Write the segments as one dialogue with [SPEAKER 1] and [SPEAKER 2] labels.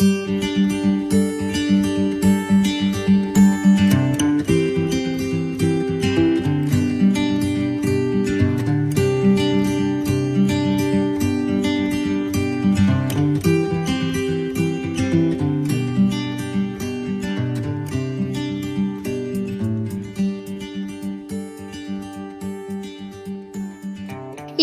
[SPEAKER 1] E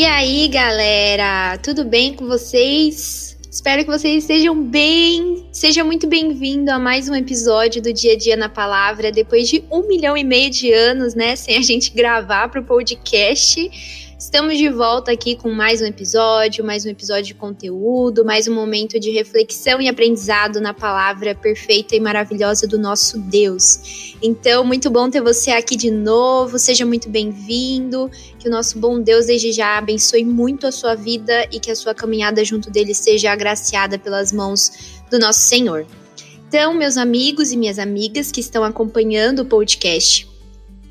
[SPEAKER 1] aí, galera, tudo bem com vocês? Espero que vocês estejam bem. Seja muito bem-vindo a mais um episódio do Dia a Dia na Palavra. Depois de um milhão e meio de anos, né, sem a gente gravar para o podcast, Estamos de volta aqui com mais um episódio, mais um episódio de conteúdo, mais um momento de reflexão e aprendizado na palavra perfeita e maravilhosa do nosso Deus. Então, muito bom ter você aqui de novo, seja muito bem-vindo. Que o nosso bom Deus desde já abençoe muito a sua vida e que a sua caminhada junto dele seja agraciada pelas mãos do nosso Senhor. Então, meus amigos e minhas amigas que estão acompanhando o podcast,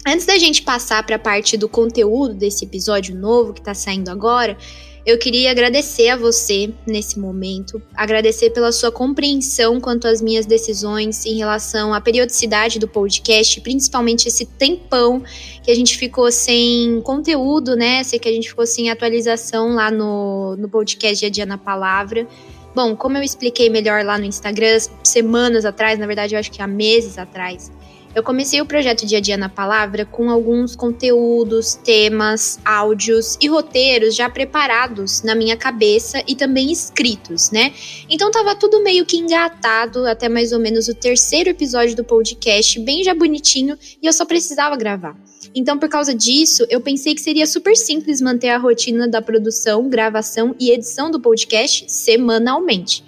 [SPEAKER 1] Antes da gente passar para a parte do conteúdo desse episódio novo que está saindo agora, eu queria agradecer a você nesse momento, agradecer pela sua compreensão quanto às minhas decisões em relação à periodicidade do podcast, principalmente esse tempão que a gente ficou sem conteúdo, né? Sei que a gente ficou sem atualização lá no, no podcast Dia a Dia na Palavra. Bom, como eu expliquei melhor lá no Instagram semanas atrás, na verdade eu acho que há meses atrás, eu comecei o projeto Dia a Dia na Palavra com alguns conteúdos, temas, áudios e roteiros já preparados na minha cabeça e também escritos, né? Então tava tudo meio que engatado até mais ou menos o terceiro episódio do podcast, bem já bonitinho, e eu só precisava gravar. Então, por causa disso, eu pensei que seria super simples manter a rotina da produção, gravação e edição do podcast semanalmente.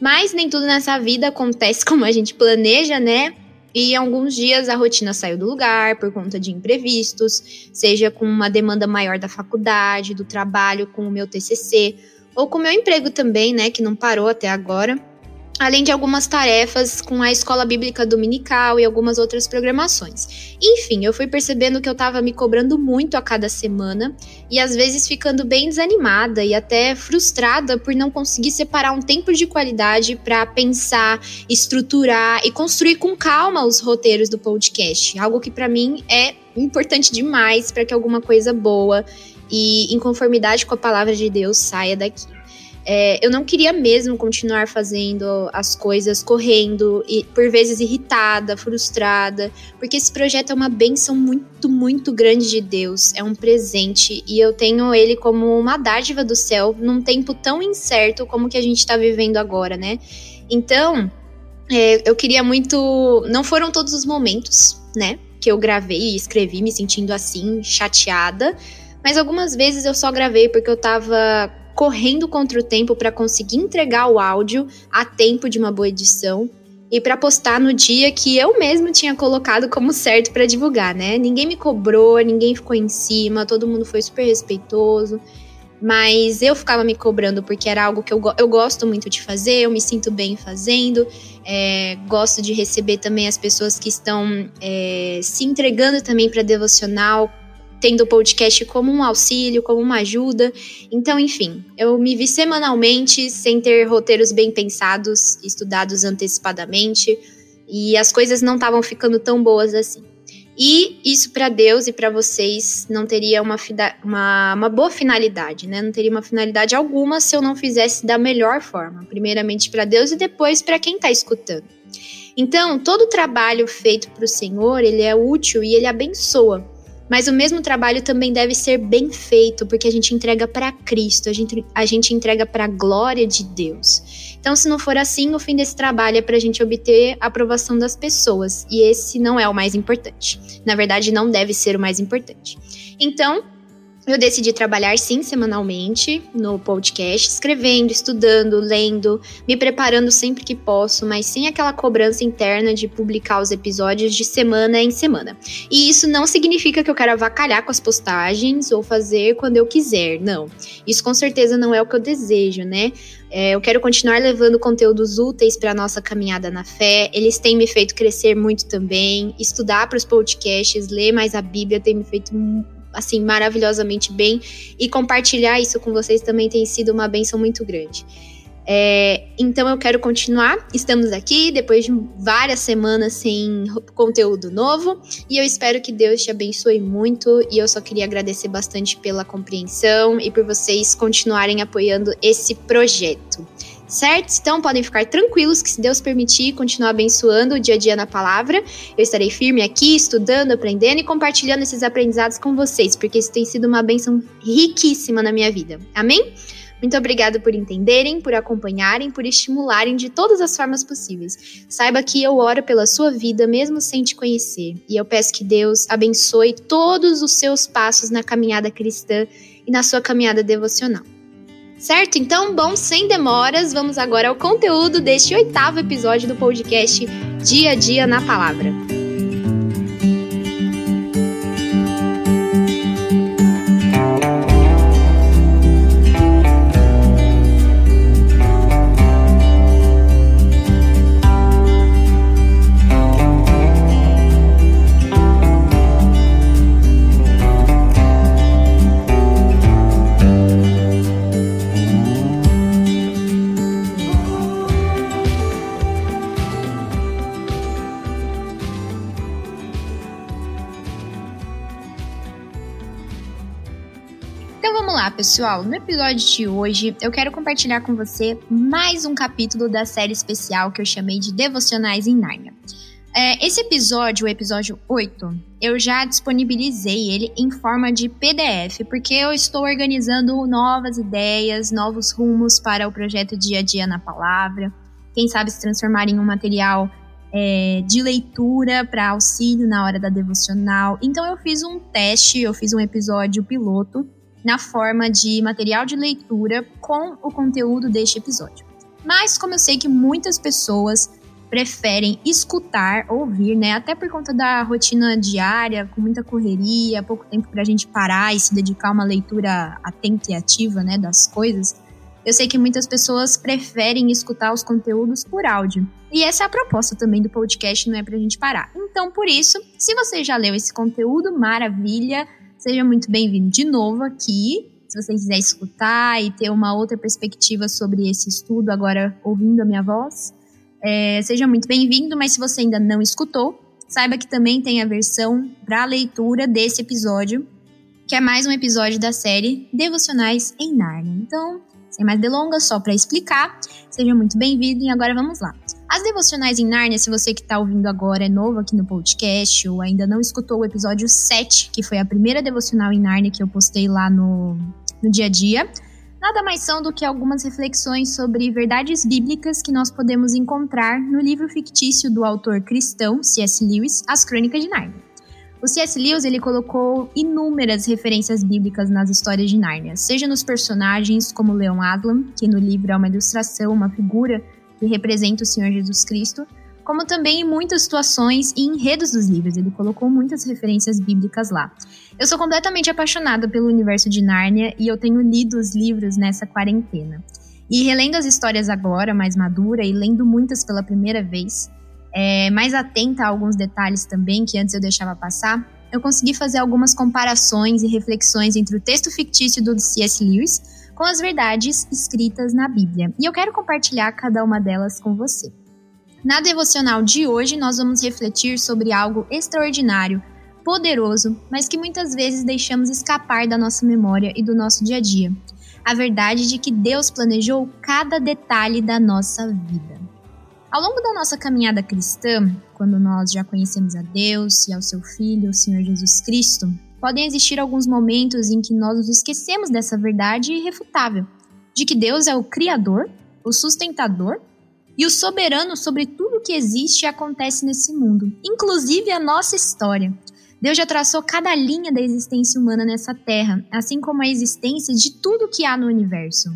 [SPEAKER 1] Mas nem tudo nessa vida acontece como a gente planeja, né? E alguns dias a rotina saiu do lugar por conta de imprevistos, seja com uma demanda maior da faculdade, do trabalho com o meu TCC, ou com o meu emprego também, né, que não parou até agora além de algumas tarefas com a escola bíblica dominical e algumas outras programações. Enfim, eu fui percebendo que eu estava me cobrando muito a cada semana e às vezes ficando bem desanimada e até frustrada por não conseguir separar um tempo de qualidade para pensar, estruturar e construir com calma os roteiros do podcast, algo que para mim é importante demais para que alguma coisa boa e em conformidade com a palavra de Deus saia daqui. É, eu não queria mesmo continuar fazendo as coisas correndo e por vezes irritada, frustrada, porque esse projeto é uma benção muito, muito grande de Deus, é um presente e eu tenho ele como uma dádiva do céu num tempo tão incerto como que a gente está vivendo agora, né? Então, é, eu queria muito. Não foram todos os momentos, né? Que eu gravei e escrevi me sentindo assim, chateada. Mas algumas vezes eu só gravei porque eu tava correndo contra o tempo para conseguir entregar o áudio a tempo de uma boa edição e para postar no dia que eu mesmo tinha colocado como certo para divulgar, né? Ninguém me cobrou, ninguém ficou em cima, todo mundo foi super respeitoso. Mas eu ficava me cobrando porque era algo que eu, eu gosto muito de fazer, eu me sinto bem fazendo, é, gosto de receber também as pessoas que estão é, se entregando também para devocional, tendo o podcast como um auxílio, como uma ajuda. Então, enfim, eu me vi semanalmente sem ter roteiros bem pensados, estudados antecipadamente, e as coisas não estavam ficando tão boas assim. E isso para Deus e para vocês não teria uma, uma, uma, boa finalidade, né? Não teria uma finalidade alguma se eu não fizesse da melhor forma. Primeiramente para Deus e depois para quem está escutando. Então, todo trabalho feito para o Senhor, ele é útil e ele abençoa. Mas o mesmo trabalho também deve ser bem feito, porque a gente entrega para Cristo, a gente, a gente entrega para a glória de Deus. Então, se não for assim, o fim desse trabalho é para a gente obter a aprovação das pessoas, e esse não é o mais importante. Na verdade, não deve ser o mais importante. Então, eu decidi trabalhar sim semanalmente no podcast, escrevendo, estudando, lendo, me preparando sempre que posso, mas sem aquela cobrança interna de publicar os episódios de semana em semana. E isso não significa que eu quero avacalhar com as postagens ou fazer quando eu quiser, não. Isso com certeza não é o que eu desejo, né? É, eu quero continuar levando conteúdos úteis para nossa caminhada na fé. Eles têm me feito crescer muito também. Estudar para os podcasts, ler mais a Bíblia tem me feito assim maravilhosamente bem e compartilhar isso com vocês também tem sido uma benção muito grande. É, então eu quero continuar. Estamos aqui depois de várias semanas sem conteúdo novo e eu espero que Deus te abençoe muito. E eu só queria agradecer bastante pela compreensão e por vocês continuarem apoiando esse projeto. Certo? Então podem ficar tranquilos que, se Deus permitir, continuar abençoando o dia a dia na palavra, eu estarei firme aqui, estudando, aprendendo e compartilhando esses aprendizados com vocês, porque isso tem sido uma bênção riquíssima na minha vida. Amém? Muito obrigada por entenderem, por acompanharem, por estimularem de todas as formas possíveis. Saiba que eu oro pela sua vida mesmo sem te conhecer. E eu peço que Deus abençoe todos os seus passos na caminhada cristã e na sua caminhada devocional. Certo? Então, bom, sem demoras, vamos agora ao conteúdo deste oitavo episódio do podcast Dia a Dia na Palavra. Pessoal, no episódio de hoje eu quero compartilhar com você mais um capítulo da série especial que eu chamei de Devocionais em Nárnia. É, esse episódio, o episódio 8, eu já disponibilizei ele em forma de PDF, porque eu estou organizando novas ideias, novos rumos para o projeto Dia a Dia na Palavra. Quem sabe se transformar em um material é, de leitura para auxílio na hora da devocional. Então eu fiz um teste, eu fiz um episódio piloto na forma de material de leitura com o conteúdo deste episódio. Mas como eu sei que muitas pessoas preferem escutar, ouvir, né? Até por conta da rotina diária, com muita correria, pouco tempo para a gente parar e se dedicar a uma leitura atenta e ativa, né, das coisas. Eu sei que muitas pessoas preferem escutar os conteúdos por áudio. E essa é a proposta também do podcast, não é pra gente parar. Então, por isso, se você já leu esse conteúdo, maravilha. Seja muito bem-vindo de novo aqui. Se você quiser escutar e ter uma outra perspectiva sobre esse estudo, agora ouvindo a minha voz, é, seja muito bem-vindo. Mas se você ainda não escutou, saiba que também tem a versão para leitura desse episódio, que é mais um episódio da série Devocionais em Narnia. Então, sem mais delongas, só para explicar, seja muito bem-vindo e agora vamos lá. As devocionais em Nárnia, se você que está ouvindo agora é novo aqui no podcast ou ainda não escutou o episódio 7, que foi a primeira devocional em Nárnia que eu postei lá no, no dia a dia, nada mais são do que algumas reflexões sobre verdades bíblicas que nós podemos encontrar no livro fictício do autor cristão C.S. Lewis, As Crônicas de Nárnia. O C.S. Lewis ele colocou inúmeras referências bíblicas nas histórias de Nárnia, seja nos personagens como Leon Aslan, que no livro é uma ilustração, uma figura que representa o Senhor Jesus Cristo, como também em muitas situações e enredos dos livros. Ele colocou muitas referências bíblicas lá. Eu sou completamente apaixonada pelo universo de Nárnia e eu tenho lido os livros nessa quarentena. E relendo as histórias agora, mais madura, e lendo muitas pela primeira vez, é, mais atenta a alguns detalhes também que antes eu deixava passar, eu consegui fazer algumas comparações e reflexões entre o texto fictício do C.S. Lewis com as verdades escritas na Bíblia. E eu quero compartilhar cada uma delas com você. Na devocional de hoje, nós vamos refletir sobre algo extraordinário, poderoso, mas que muitas vezes deixamos escapar da nossa memória e do nosso dia a dia. A verdade de que Deus planejou cada detalhe da nossa vida. Ao longo da nossa caminhada cristã, quando nós já conhecemos a Deus e ao seu Filho, o Senhor Jesus Cristo, podem existir alguns momentos em que nós nos esquecemos dessa verdade irrefutável, de que Deus é o Criador, o sustentador e o soberano sobre tudo que existe e acontece nesse mundo, inclusive a nossa história. Deus já traçou cada linha da existência humana nessa terra, assim como a existência de tudo que há no universo.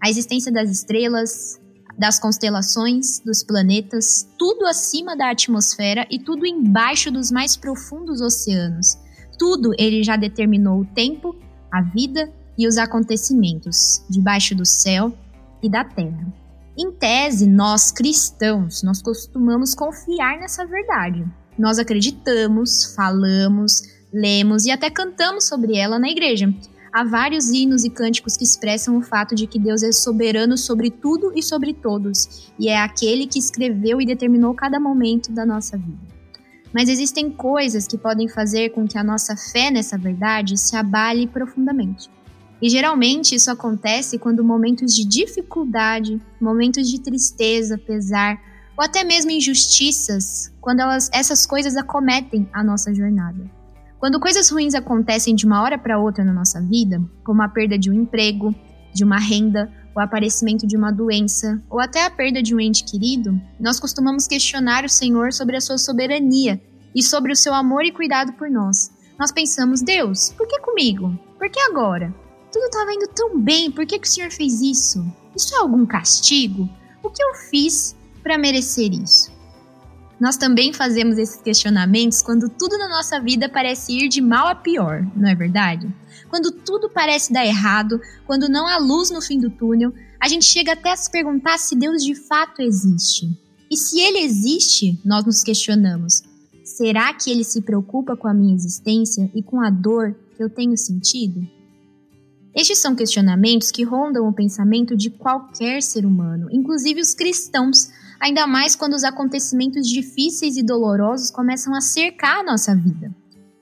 [SPEAKER 1] A existência das estrelas, das constelações, dos planetas, tudo acima da atmosfera e tudo embaixo dos mais profundos oceanos tudo ele já determinou o tempo, a vida e os acontecimentos debaixo do céu e da terra. Em tese, nós cristãos, nós costumamos confiar nessa verdade. Nós acreditamos, falamos, lemos e até cantamos sobre ela na igreja. Há vários hinos e cânticos que expressam o fato de que Deus é soberano sobre tudo e sobre todos, e é aquele que escreveu e determinou cada momento da nossa vida. Mas existem coisas que podem fazer com que a nossa fé nessa verdade se abale profundamente. E geralmente isso acontece quando momentos de dificuldade, momentos de tristeza, pesar, ou até mesmo injustiças, quando elas, essas coisas acometem a nossa jornada. Quando coisas ruins acontecem de uma hora para outra na nossa vida, como a perda de um emprego, de uma renda, o aparecimento de uma doença ou até a perda de um ente querido, nós costumamos questionar o Senhor sobre a sua soberania e sobre o seu amor e cuidado por nós. Nós pensamos, Deus, por que comigo? Por que agora? Tudo estava indo tão bem, por que, que o Senhor fez isso? Isso é algum castigo? O que eu fiz para merecer isso? Nós também fazemos esses questionamentos quando tudo na nossa vida parece ir de mal a pior, não é verdade? Quando tudo parece dar errado, quando não há luz no fim do túnel, a gente chega até a se perguntar se Deus de fato existe. E se ele existe, nós nos questionamos: será que ele se preocupa com a minha existência e com a dor que eu tenho sentido? Estes são questionamentos que rondam o pensamento de qualquer ser humano, inclusive os cristãos, ainda mais quando os acontecimentos difíceis e dolorosos começam a cercar a nossa vida.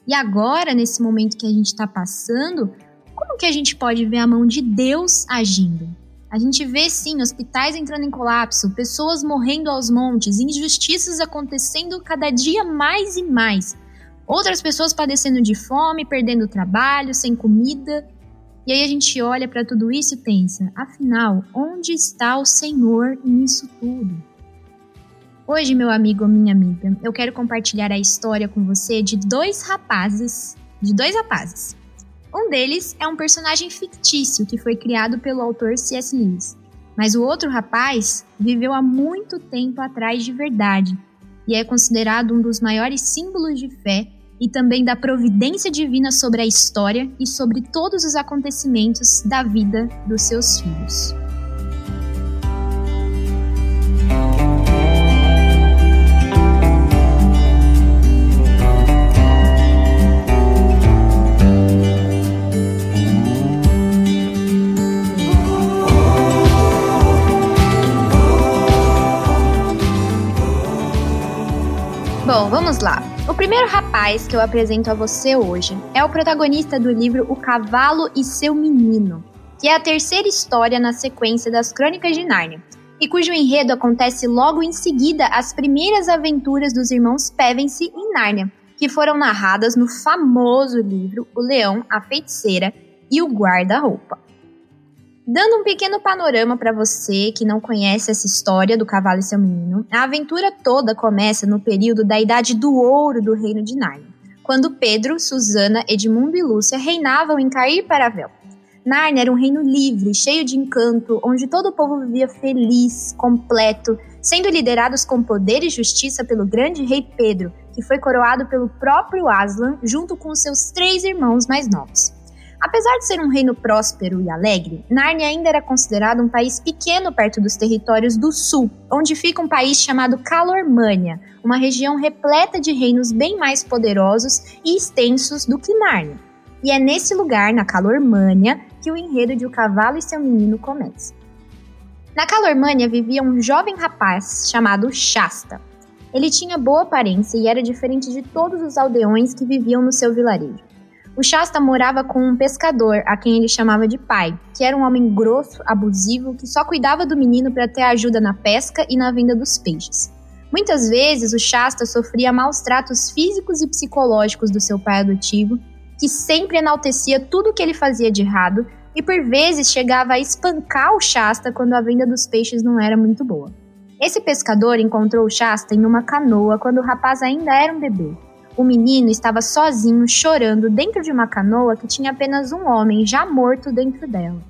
[SPEAKER 1] E agora, nesse momento que a gente está passando, como que a gente pode ver a mão de Deus agindo? A gente vê sim hospitais entrando em colapso, pessoas morrendo aos montes, injustiças acontecendo cada dia mais e mais. Outras pessoas padecendo de fome, perdendo trabalho, sem comida. E aí a gente olha para tudo isso e pensa: afinal, onde está o Senhor nisso tudo? Hoje, meu amigo ou minha amiga, eu quero compartilhar a história com você de dois rapazes, de dois rapazes. Um deles é um personagem fictício que foi criado pelo autor C.S. Lewis, mas o outro rapaz viveu há muito tempo atrás de verdade e é considerado um dos maiores símbolos de fé e também da providência divina sobre a história e sobre todos os acontecimentos da vida dos seus filhos. Bom, vamos lá. O primeiro rapaz que eu apresento a você hoje é o protagonista do livro O Cavalo e Seu Menino, que é a terceira história na sequência das Crônicas de Nárnia, e cujo enredo acontece logo em seguida às primeiras aventuras dos irmãos Pevensey em Nárnia, que foram narradas no famoso livro O Leão, a Feiticeira e o Guarda-Roupa. Dando um pequeno panorama para você que não conhece essa história do cavalo e seu menino, a aventura toda começa no período da Idade do Ouro do Reino de Nárnia, quando Pedro, Susana, Edmundo e Lúcia reinavam em Cair Paravel. Nárnia era um reino livre, cheio de encanto, onde todo o povo vivia feliz, completo, sendo liderados com poder e justiça pelo grande rei Pedro, que foi coroado pelo próprio Aslan, junto com seus três irmãos mais novos. Apesar de ser um reino próspero e alegre, Nárnia ainda era considerado um país pequeno perto dos territórios do sul, onde fica um país chamado Calormânia, uma região repleta de reinos bem mais poderosos e extensos do que Nárnia. E é nesse lugar, na Calormânia, que o enredo de O Cavalo e Seu Menino começa. Na Calormânia vivia um jovem rapaz chamado Shasta. Ele tinha boa aparência e era diferente de todos os aldeões que viviam no seu vilarejo. O Shasta morava com um pescador, a quem ele chamava de pai, que era um homem grosso, abusivo, que só cuidava do menino para ter ajuda na pesca e na venda dos peixes. Muitas vezes o Shasta sofria maus tratos físicos e psicológicos do seu pai adotivo, que sempre enaltecia tudo o que ele fazia de errado e por vezes chegava a espancar o Shasta quando a venda dos peixes não era muito boa. Esse pescador encontrou o Shasta em uma canoa quando o rapaz ainda era um bebê. O menino estava sozinho, chorando dentro de uma canoa que tinha apenas um homem já morto dentro dela.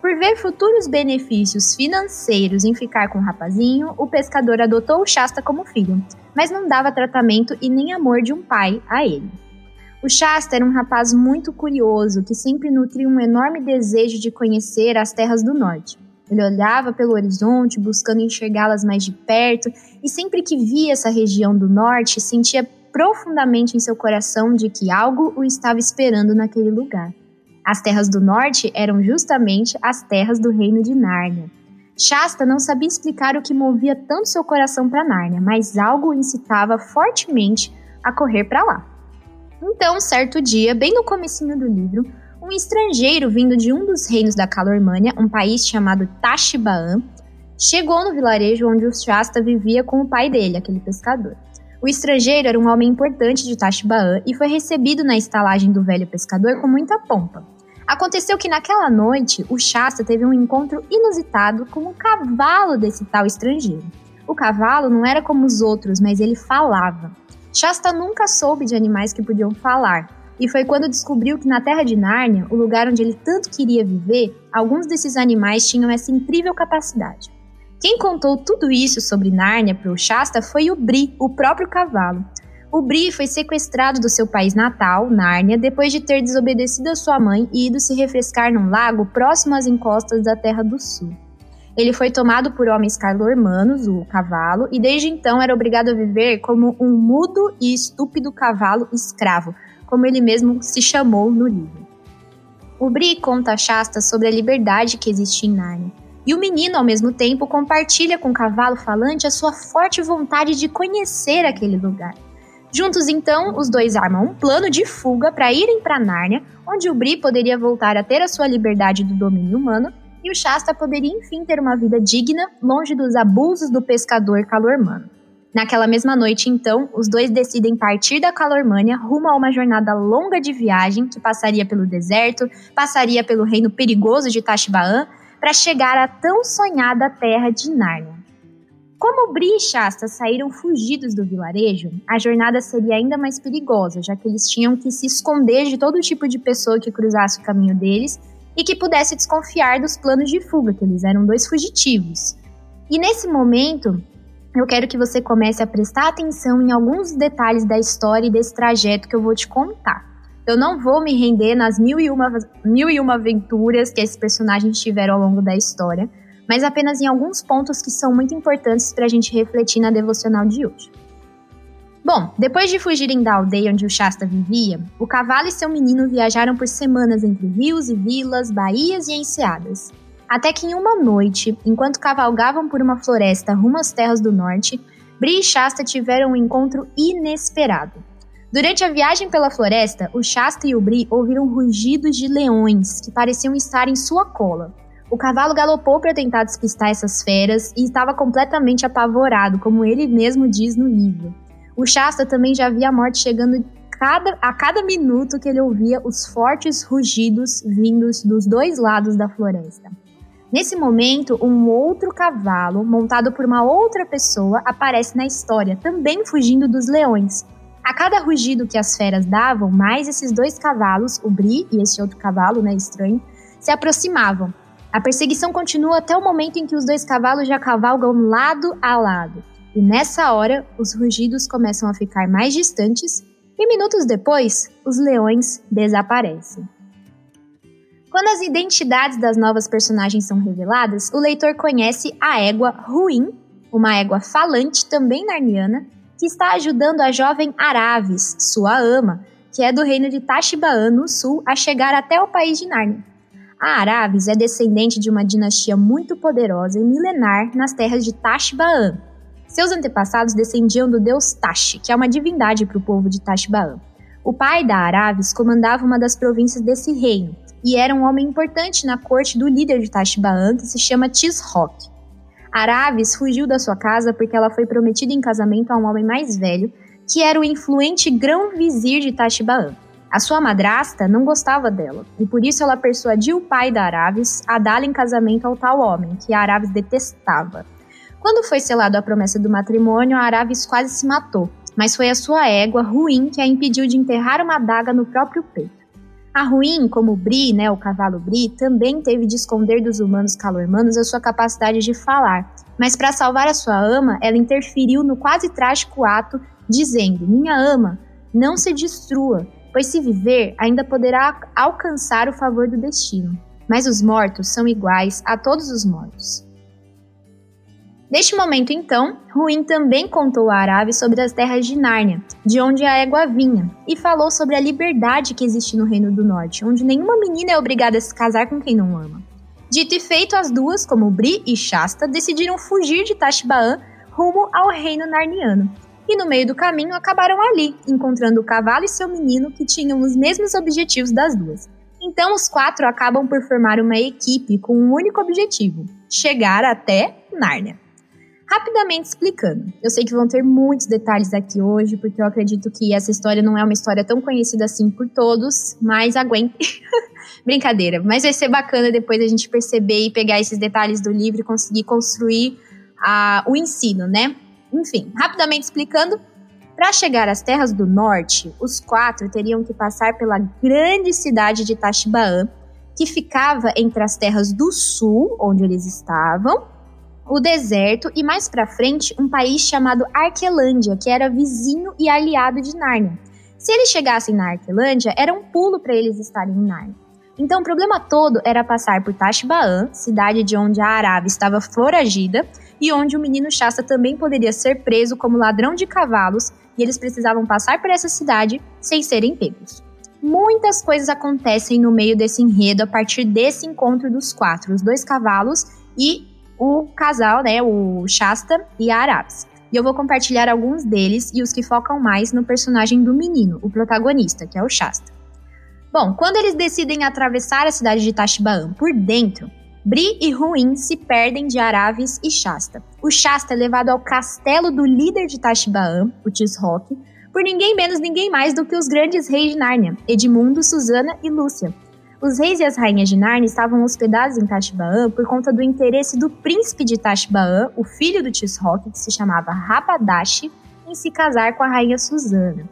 [SPEAKER 1] Por ver futuros benefícios financeiros em ficar com o rapazinho, o pescador adotou o Shasta como filho, mas não dava tratamento e nem amor de um pai a ele. O Shasta era um rapaz muito curioso que sempre nutria um enorme desejo de conhecer as terras do norte. Ele olhava pelo horizonte, buscando enxergá-las mais de perto, e sempre que via essa região do norte, sentia profundamente em seu coração de que algo o estava esperando naquele lugar. As terras do norte eram justamente as terras do reino de Nárnia. Shasta não sabia explicar o que movia tanto seu coração para Nárnia, mas algo o incitava fortemente a correr para lá. Então, certo dia, bem no comecinho do livro, um estrangeiro vindo de um dos reinos da Calormânia, um país chamado Tashbaan, chegou no vilarejo onde o Shasta vivia com o pai dele, aquele pescador. O estrangeiro era um homem importante de Tashbaan e foi recebido na estalagem do velho pescador com muita pompa. Aconteceu que naquela noite o Shasta teve um encontro inusitado com o cavalo desse tal estrangeiro. O cavalo não era como os outros, mas ele falava. Shasta nunca soube de animais que podiam falar, e foi quando descobriu que na Terra de Nárnia, o lugar onde ele tanto queria viver, alguns desses animais tinham essa incrível capacidade. Quem contou tudo isso sobre Nárnia para o Shasta foi o Bri, o próprio cavalo. O Bri foi sequestrado do seu país natal, Nárnia, depois de ter desobedecido a sua mãe e ido se refrescar num lago próximo às encostas da Terra do Sul. Ele foi tomado por homens calormanos, o cavalo, e desde então era obrigado a viver como um mudo e estúpido cavalo escravo, como ele mesmo se chamou no livro. O Bri conta a Shasta sobre a liberdade que existe em Nárnia, e o menino, ao mesmo tempo, compartilha com o cavalo falante a sua forte vontade de conhecer aquele lugar. Juntos, então, os dois armam um plano de fuga para irem para Nárnia, onde o Bri poderia voltar a ter a sua liberdade do domínio humano e o Shasta poderia enfim ter uma vida digna, longe dos abusos do pescador calormano. Naquela mesma noite, então, os dois decidem partir da Calormânia rumo a uma jornada longa de viagem que passaria pelo deserto, passaria pelo reino perigoso de Tashbaan, para chegar à tão sonhada terra de Nárnia. Como Bri e Shasta saíram fugidos do vilarejo, a jornada seria ainda mais perigosa, já que eles tinham que se esconder de todo tipo de pessoa que cruzasse o caminho deles e que pudesse desconfiar dos planos de fuga, que eles eram dois fugitivos. E nesse momento, eu quero que você comece a prestar atenção em alguns detalhes da história e desse trajeto que eu vou te contar. Eu não vou me render nas mil e uma, mil e uma aventuras que esses personagens tiveram ao longo da história, mas apenas em alguns pontos que são muito importantes para a gente refletir na devocional de hoje. Bom, depois de fugirem da aldeia onde o Shasta vivia, o cavalo e seu menino viajaram por semanas entre rios e vilas, baías e enseadas. Até que em uma noite, enquanto cavalgavam por uma floresta rumo às terras do norte, Bri e Shasta tiveram um encontro inesperado. Durante a viagem pela floresta, o Shasta e o Bri ouviram rugidos de leões que pareciam estar em sua cola. O cavalo galopou para tentar despistar essas feras e estava completamente apavorado, como ele mesmo diz no livro. O Shasta também já via a morte chegando cada, a cada minuto que ele ouvia os fortes rugidos vindos dos dois lados da floresta. Nesse momento, um outro cavalo, montado por uma outra pessoa, aparece na história, também fugindo dos leões. A cada rugido que as feras davam, mais esses dois cavalos, o Bri e esse outro cavalo, né, estranho, se aproximavam. A perseguição continua até o momento em que os dois cavalos já cavalgam lado a lado. E nessa hora, os rugidos começam a ficar mais distantes e minutos depois, os leões desaparecem. Quando as identidades das novas personagens são reveladas, o leitor conhece a égua Ruim, uma égua falante também narniana, que está ajudando a jovem Aravis, sua ama, que é do reino de Tashbaan no sul, a chegar até o país de Nárnia. A Aravis é descendente de uma dinastia muito poderosa e milenar nas terras de Tashbaan, seus antepassados descendiam do deus Tash, que é uma divindade para o povo de Tashbaan. O pai da Aravis comandava uma das províncias desse reino e era um homem importante na corte do líder de Tashbaan, que se chama Tisroc. Aravis fugiu da sua casa porque ela foi prometida em casamento a um homem mais velho, que era o influente grão-vizir de Tashbaan. A sua madrasta não gostava dela, e por isso ela persuadiu o pai da Aravis a dá-la em casamento ao tal homem, que a Aravis detestava. Quando foi selado a promessa do matrimônio, a Aravis quase se matou, mas foi a sua égua, Ruim, que a impediu de enterrar uma adaga no próprio peito. A Ruim, como Bri, né, o cavalo Bri, também teve de esconder dos humanos calormanos a sua capacidade de falar, mas para salvar a sua ama, ela interferiu no quase trágico ato, dizendo: Minha ama, não se destrua, pois se viver, ainda poderá alcançar o favor do destino. Mas os mortos são iguais a todos os mortos. Neste momento, então, Ruim também contou a Arave sobre as terras de Nárnia, de onde a égua vinha, e falou sobre a liberdade que existe no Reino do Norte, onde nenhuma menina é obrigada a se casar com quem não ama. Dito e feito, as duas, como Bri e Shasta, decidiram fugir de Tashbaan rumo ao reino narniano. E no meio do caminho acabaram ali, encontrando o cavalo e seu menino que tinham os mesmos objetivos das duas. Então os quatro acabam por formar uma equipe com um único objetivo: chegar até Nárnia. Rapidamente explicando, eu sei que vão ter muitos detalhes aqui hoje, porque eu acredito que essa história não é uma história tão conhecida assim por todos, mas aguente. Brincadeira, mas vai ser bacana depois a gente perceber e pegar esses detalhes do livro e conseguir construir a, o ensino, né? Enfim, rapidamente explicando, para chegar às terras do norte, os quatro teriam que passar pela grande cidade de Tashbaan, que ficava entre as terras do sul, onde eles estavam, o deserto e mais para frente um país chamado Arquelândia, que era vizinho e aliado de Nárnia. Se eles chegassem na Arquelândia, era um pulo para eles estarem em Nárnia. Então o problema todo era passar por Tashbaan, cidade de onde a Arábia estava foragida e onde o menino Shasta também poderia ser preso como ladrão de cavalos, e eles precisavam passar por essa cidade sem serem pegos. Muitas coisas acontecem no meio desse enredo a partir desse encontro dos quatro, os dois cavalos e o casal, né, o Shasta e a Arabs. E eu vou compartilhar alguns deles e os que focam mais no personagem do menino, o protagonista, que é o Shasta. Bom, quando eles decidem atravessar a cidade de Tashbaan por dentro, Bri e Ruin se perdem de Aravis e Shasta. O Shasta é levado ao castelo do líder de Tashbaan, o Tisrock, por ninguém menos ninguém mais do que os grandes reis de Nárnia, Edmundo, Susana e Lúcia, os reis e as rainhas de Narnia estavam hospedados em Tashbaan por conta do interesse do príncipe de Tashbaan, o filho do Tisrock, que se chamava Rabadashi, em se casar com a rainha Susana.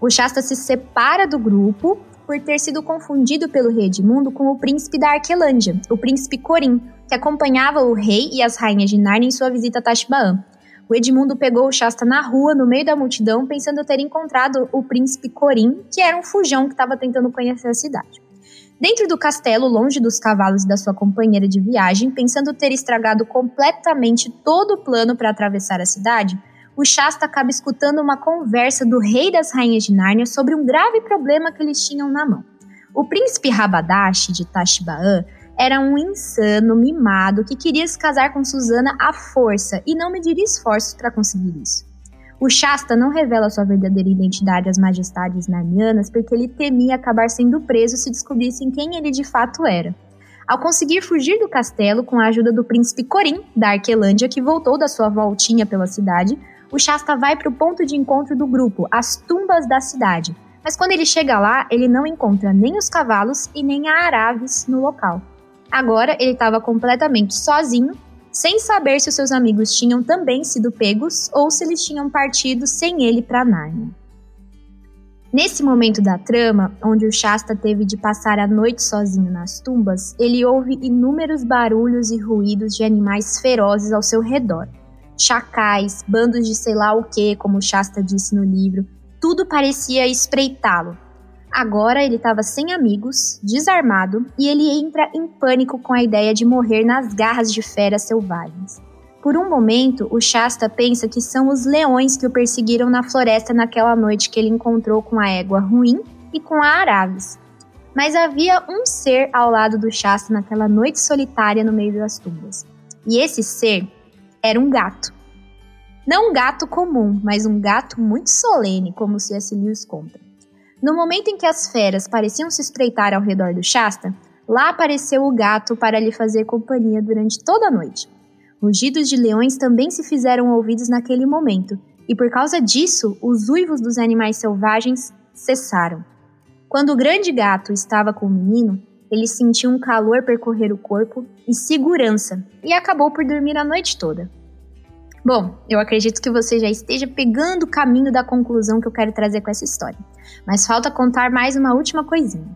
[SPEAKER 1] O Shasta se separa do grupo por ter sido confundido pelo rei Edmundo com o príncipe da Arquelândia, o príncipe Corim, que acompanhava o rei e as rainhas de Narnia em sua visita a Tashbaan. O Edmundo pegou o Shasta na rua, no meio da multidão, pensando ter encontrado o príncipe Corim, que era um fujão que estava tentando conhecer a cidade. Dentro do castelo, longe dos cavalos e da sua companheira de viagem, pensando ter estragado completamente todo o plano para atravessar a cidade, o Shasta acaba escutando uma conversa do rei das rainhas de Nárnia sobre um grave problema que eles tinham na mão. O príncipe Rabadash de Tashbaan era um insano mimado que queria se casar com Susana à força e não mediria esforços para conseguir isso. O Shasta não revela sua verdadeira identidade às majestades narnianas porque ele temia acabar sendo preso se descobrissem quem ele de fato era. Ao conseguir fugir do castelo com a ajuda do príncipe Corim, da Arquelândia, que voltou da sua voltinha pela cidade, o Shasta vai para o ponto de encontro do grupo, as tumbas da cidade. Mas quando ele chega lá, ele não encontra nem os cavalos e nem a Araves no local. Agora ele estava completamente sozinho sem saber se os seus amigos tinham também sido pegos ou se eles tinham partido sem ele para Nárnia. Nesse momento da trama, onde o Shasta teve de passar a noite sozinho nas tumbas, ele ouve inúmeros barulhos e ruídos de animais ferozes ao seu redor. Chacais, bandos de sei lá o que, como Shasta disse no livro, tudo parecia espreitá-lo, Agora ele estava sem amigos, desarmado, e ele entra em pânico com a ideia de morrer nas garras de feras selvagens. Por um momento, o Shasta pensa que são os leões que o perseguiram na floresta naquela noite que ele encontrou com a égua ruim e com a Araves. Mas havia um ser ao lado do Shasta naquela noite solitária no meio das tumbas. E esse ser era um gato. Não um gato comum, mas um gato muito solene, como C.S. Lewis conta. No momento em que as feras pareciam se espreitar ao redor do Shasta, lá apareceu o gato para lhe fazer companhia durante toda a noite. Rugidos de leões também se fizeram ouvidos naquele momento, e por causa disso, os uivos dos animais selvagens cessaram. Quando o grande gato estava com o menino, ele sentiu um calor percorrer o corpo e segurança, e acabou por dormir a noite toda. Bom, eu acredito que você já esteja pegando o caminho da conclusão que eu quero trazer com essa história. Mas falta contar mais uma última coisinha.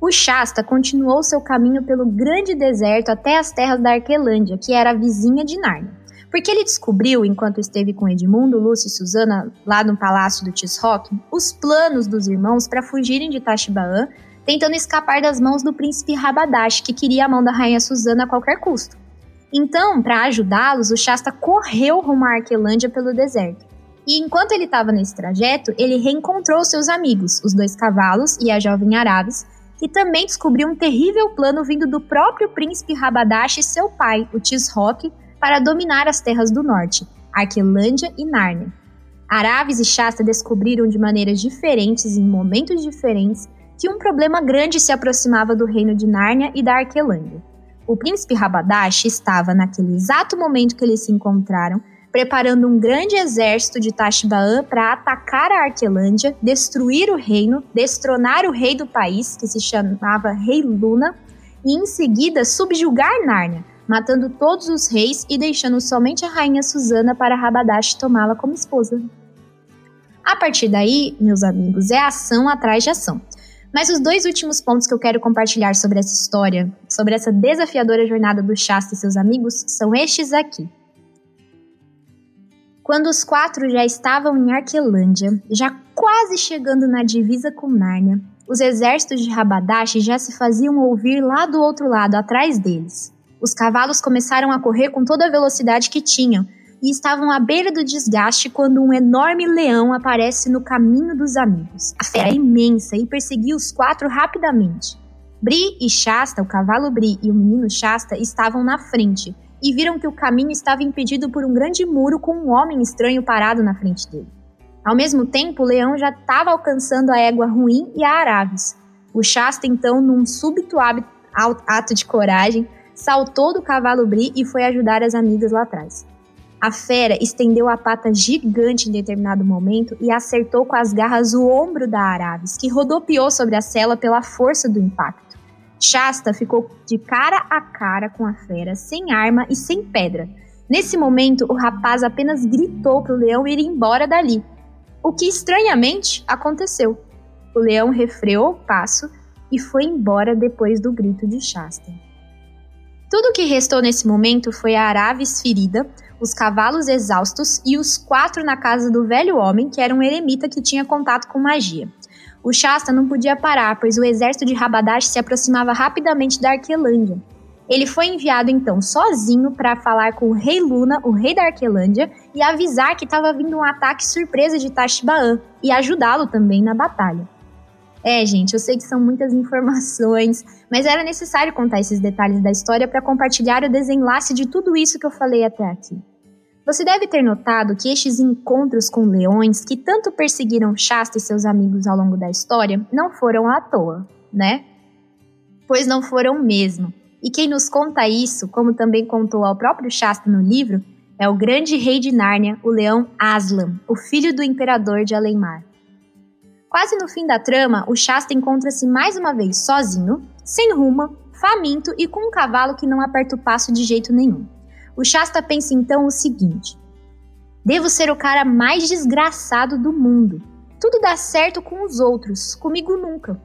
[SPEAKER 1] O Shasta continuou seu caminho pelo grande deserto até as terras da Arquelândia, que era a vizinha de Nárnia. Porque ele descobriu, enquanto esteve com Edmundo, Lúcio e Susana lá no palácio do Tisrock, os planos dos irmãos para fugirem de Tashbaan, tentando escapar das mãos do príncipe Rabadash, que queria a mão da rainha Susana a qualquer custo. Então, para ajudá-los, o Shasta correu rumo à Arquelândia pelo deserto. E enquanto ele estava nesse trajeto, ele reencontrou seus amigos, os dois cavalos e a jovem Aravis, que também descobriu um terrível plano vindo do próprio príncipe Rabadash e seu pai, o Tisroc, para dominar as terras do norte, Arquelândia e Nárnia. Aravis e Shasta descobriram de maneiras diferentes, em momentos diferentes, que um problema grande se aproximava do reino de Nárnia e da Arquelândia. O príncipe Rabadash estava, naquele exato momento que eles se encontraram, preparando um grande exército de Tashbaan para atacar a Arquelândia, destruir o reino, destronar o rei do país, que se chamava Rei Luna, e em seguida subjugar Nárnia, matando todos os reis e deixando somente a rainha Susana para Rabadash tomá-la como esposa. A partir daí, meus amigos, é ação atrás de ação. Mas os dois últimos pontos que eu quero compartilhar sobre essa história, sobre essa desafiadora jornada do Shasta e seus amigos, são estes aqui. Quando os quatro já estavam em Arquelândia, já quase chegando na divisa com Nárnia, os exércitos de Rabadash já se faziam ouvir lá do outro lado, atrás deles. Os cavalos começaram a correr com toda a velocidade que tinham e estavam à beira do desgaste quando um enorme leão aparece no caminho dos amigos. A fera é imensa e perseguiu os quatro rapidamente. Bri e Shasta, o cavalo Bri e o menino Shasta, estavam na frente, e viram que o caminho estava impedido por um grande muro com um homem estranho parado na frente dele. Ao mesmo tempo, o leão já estava alcançando a égua ruim e a Araves. O Shasta, então, num súbito ato de coragem, saltou do cavalo Bri e foi ajudar as amigas lá atrás. A fera estendeu a pata gigante em determinado momento e acertou com as garras o ombro da Araves, que rodopiou sobre a cela pela força do impacto. Shasta ficou de cara a cara com a fera, sem arma e sem pedra. Nesse momento, o rapaz apenas gritou para o leão ir embora dali. O que estranhamente aconteceu. O leão refreou o passo e foi embora depois do grito de Shasta. Tudo o que restou nesse momento foi a Aravis ferida, os cavalos exaustos e os quatro na casa do velho homem, que era um eremita que tinha contato com magia. O Shasta não podia parar, pois o exército de Rabadash se aproximava rapidamente da Arquelândia. Ele foi enviado então sozinho para falar com o rei Luna, o rei da Arquelândia, e avisar que estava vindo um ataque surpresa de Tashbaan e ajudá-lo também na batalha. É, gente, eu sei que são muitas informações, mas era necessário contar esses detalhes da história para compartilhar o desenlace de tudo isso que eu falei até aqui. Você deve ter notado que estes encontros com leões, que tanto perseguiram Shasta e seus amigos ao longo da história, não foram à toa, né? Pois não foram mesmo. E quem nos conta isso, como também contou ao próprio Shasta no livro, é o grande rei de Nárnia, o leão Aslan, o filho do imperador de Alemar. Quase no fim da trama, o Shasta encontra-se mais uma vez sozinho, sem rumo, faminto e com um cavalo que não aperta o passo de jeito nenhum. O Shasta pensa então o seguinte: Devo ser o cara mais desgraçado do mundo. Tudo dá certo com os outros, comigo nunca.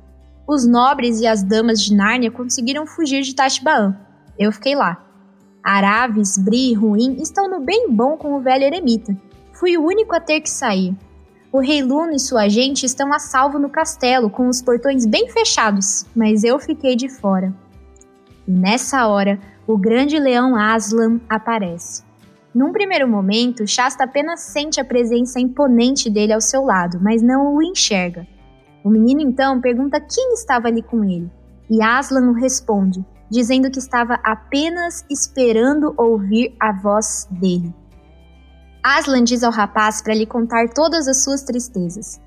[SPEAKER 1] Os nobres e as damas de Nárnia conseguiram fugir de Tashbaan. Eu fiquei lá. Araves, Bri e Ruim estão no bem bom com o velho eremita. Fui o único a ter que sair. O rei Luna e sua gente estão a salvo no castelo, com os portões bem fechados, mas eu fiquei de fora. E nessa hora, o grande leão Aslan aparece. Num primeiro momento, Shasta apenas sente a presença imponente dele ao seu lado, mas não o enxerga. O menino então pergunta quem estava ali com ele, e Aslan responde, dizendo que estava apenas esperando ouvir a voz dele. Aslan diz ao rapaz para lhe contar todas as suas tristezas.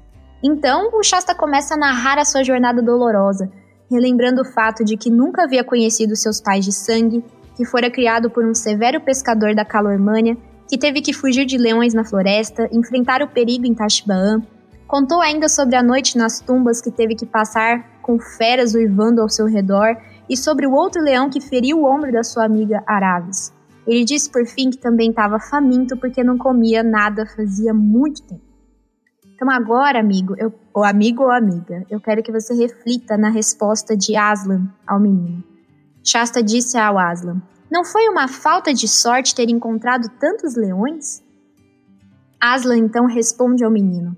[SPEAKER 1] Então, o Shasta começa a narrar a sua jornada dolorosa, relembrando o fato de que nunca havia conhecido seus pais de sangue, que fora criado por um severo pescador da Calormânia, que teve que fugir de leões na floresta, enfrentar o perigo em Tashbaan. Contou ainda sobre a noite nas tumbas que teve que passar com feras uivando ao seu redor e sobre o outro leão que feriu o ombro da sua amiga Aravis. Ele disse por fim que também estava faminto porque não comia nada fazia muito tempo. Então agora, amigo, eu, ou amigo ou amiga, eu quero que você reflita na resposta de Aslan ao menino. Shasta disse ao Aslan: Não foi uma falta de sorte ter encontrado tantos leões? Aslan então responde ao menino: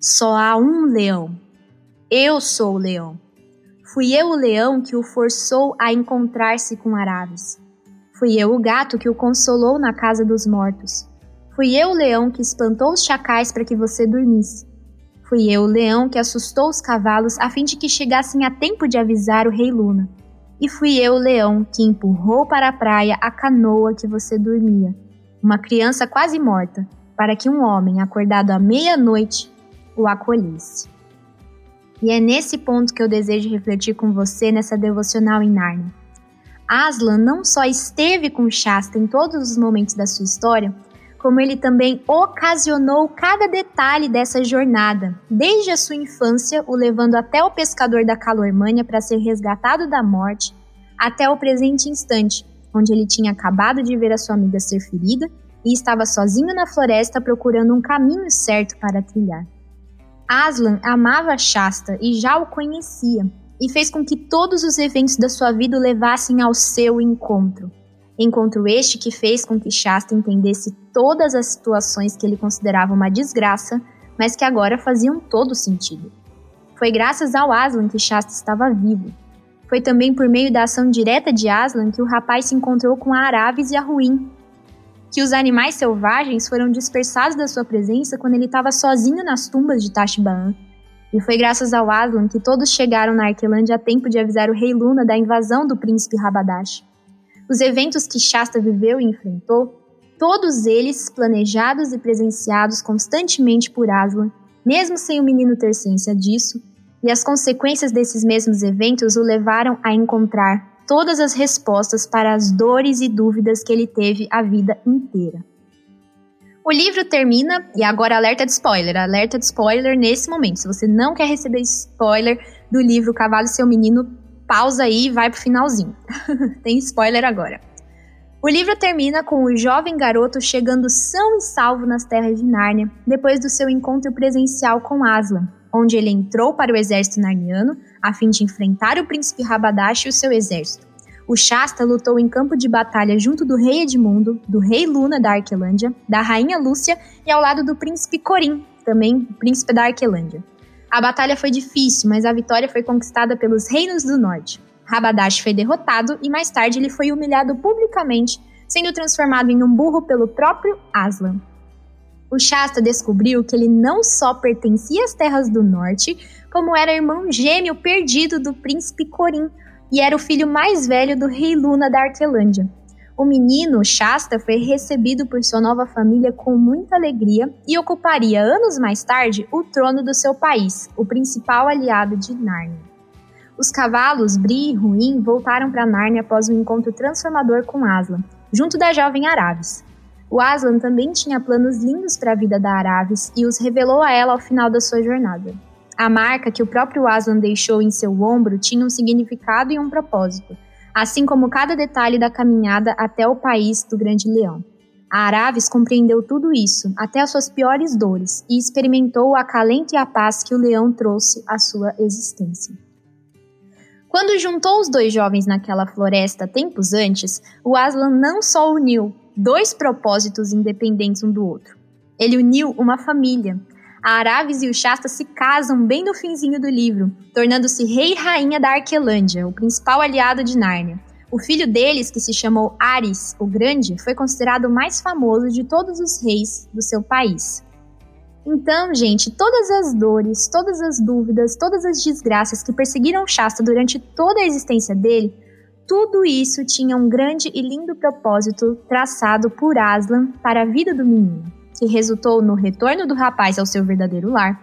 [SPEAKER 1] Só há um leão. Eu sou o leão. Fui eu o leão que o forçou a encontrar-se com Araves. Fui eu o gato que o consolou na casa dos mortos. Fui eu o leão que espantou os chacais para que você dormisse. Fui eu o leão que assustou os cavalos a fim de que chegassem a tempo de avisar o rei Luna. E fui eu o leão que empurrou para a praia a canoa que você dormia, uma criança quase morta, para que um homem acordado à meia-noite o acolhesse. E é nesse ponto que eu desejo refletir com você nessa devocional em. Aslan não só esteve com Shasta em todos os momentos da sua história, como ele também ocasionou cada detalhe dessa jornada, desde a sua infância, o levando até o pescador da Calormânia para ser resgatado da morte, até o presente instante, onde ele tinha acabado de ver a sua amiga ser ferida e estava sozinho na floresta procurando um caminho certo para trilhar. Aslan amava Shasta e já o conhecia, e fez com que todos os eventos da sua vida o levassem ao seu encontro. Encontro este que fez com que Shasta entendesse todas as situações que ele considerava uma desgraça, mas que agora faziam todo sentido. Foi graças ao Aslan que Shasta estava vivo. Foi também por meio da ação direta de Aslan que o rapaz se encontrou com a Aravis e a Ruim, que os animais selvagens foram dispersados da sua presença quando ele estava sozinho nas tumbas de Tashbaan. E foi graças ao Aslan que todos chegaram na Arquelândia a tempo de avisar o rei Luna da invasão do príncipe Rabadash. Os eventos que Shasta viveu e enfrentou, todos eles planejados e presenciados constantemente por Aslan, mesmo sem o menino ter ciência disso, e as consequências desses mesmos eventos o levaram a encontrar todas as respostas para as dores e dúvidas que ele teve a vida inteira. O livro termina, e agora alerta de spoiler, alerta de spoiler nesse momento. Se você não quer receber spoiler do livro Cavalo e Seu Menino, pausa aí e vai pro finalzinho. Tem spoiler agora. O livro termina com o jovem garoto chegando são e salvo nas terras de Nárnia, depois do seu encontro presencial com Aslan, onde ele entrou para o exército narniano a fim de enfrentar o príncipe Rabadash e o seu exército. O Shasta lutou em campo de batalha junto do rei Edmundo, do rei Luna da Arquelândia, da rainha Lúcia e ao lado do príncipe Corim, também príncipe da Arquelândia. A batalha foi difícil, mas a vitória foi conquistada pelos reinos do norte. Rabadash foi derrotado e mais tarde ele foi humilhado publicamente, sendo transformado em um burro pelo próprio Aslan. O Shasta descobriu que ele não só pertencia às terras do norte, como era irmão gêmeo perdido do príncipe Corim e era o filho mais velho do rei Luna da Arquelândia. O menino, Shasta, foi recebido por sua nova família com muita alegria e ocuparia anos mais tarde o trono do seu país, o principal aliado de Nárnia. Os cavalos Bri e Ruim voltaram para Nárnia após um encontro transformador com Aslan, junto da jovem Aravis. O Aslan também tinha planos lindos para a vida da Aravis e os revelou a ela ao final da sua jornada. A marca que o próprio Aslan deixou em seu ombro tinha um significado e um propósito – assim como cada detalhe da caminhada até o país do Grande Leão. A Aravis compreendeu tudo isso, até as suas piores dores, e experimentou o acalento e a paz que o leão trouxe à sua existência. Quando juntou os dois jovens naquela floresta tempos antes, o Aslan não só uniu dois propósitos independentes um do outro. Ele uniu uma família, a Aravis e o Shasta se casam bem no finzinho do livro, tornando-se rei e rainha da Arquelândia, o principal aliado de Nárnia. O filho deles, que se chamou Ares, o Grande, foi considerado o mais famoso de todos os reis do seu país. Então, gente, todas as dores, todas as dúvidas, todas as desgraças que perseguiram Shasta durante toda a existência dele, tudo isso tinha um grande e lindo propósito traçado por Aslan para a vida do menino que resultou no retorno do rapaz ao seu verdadeiro lar,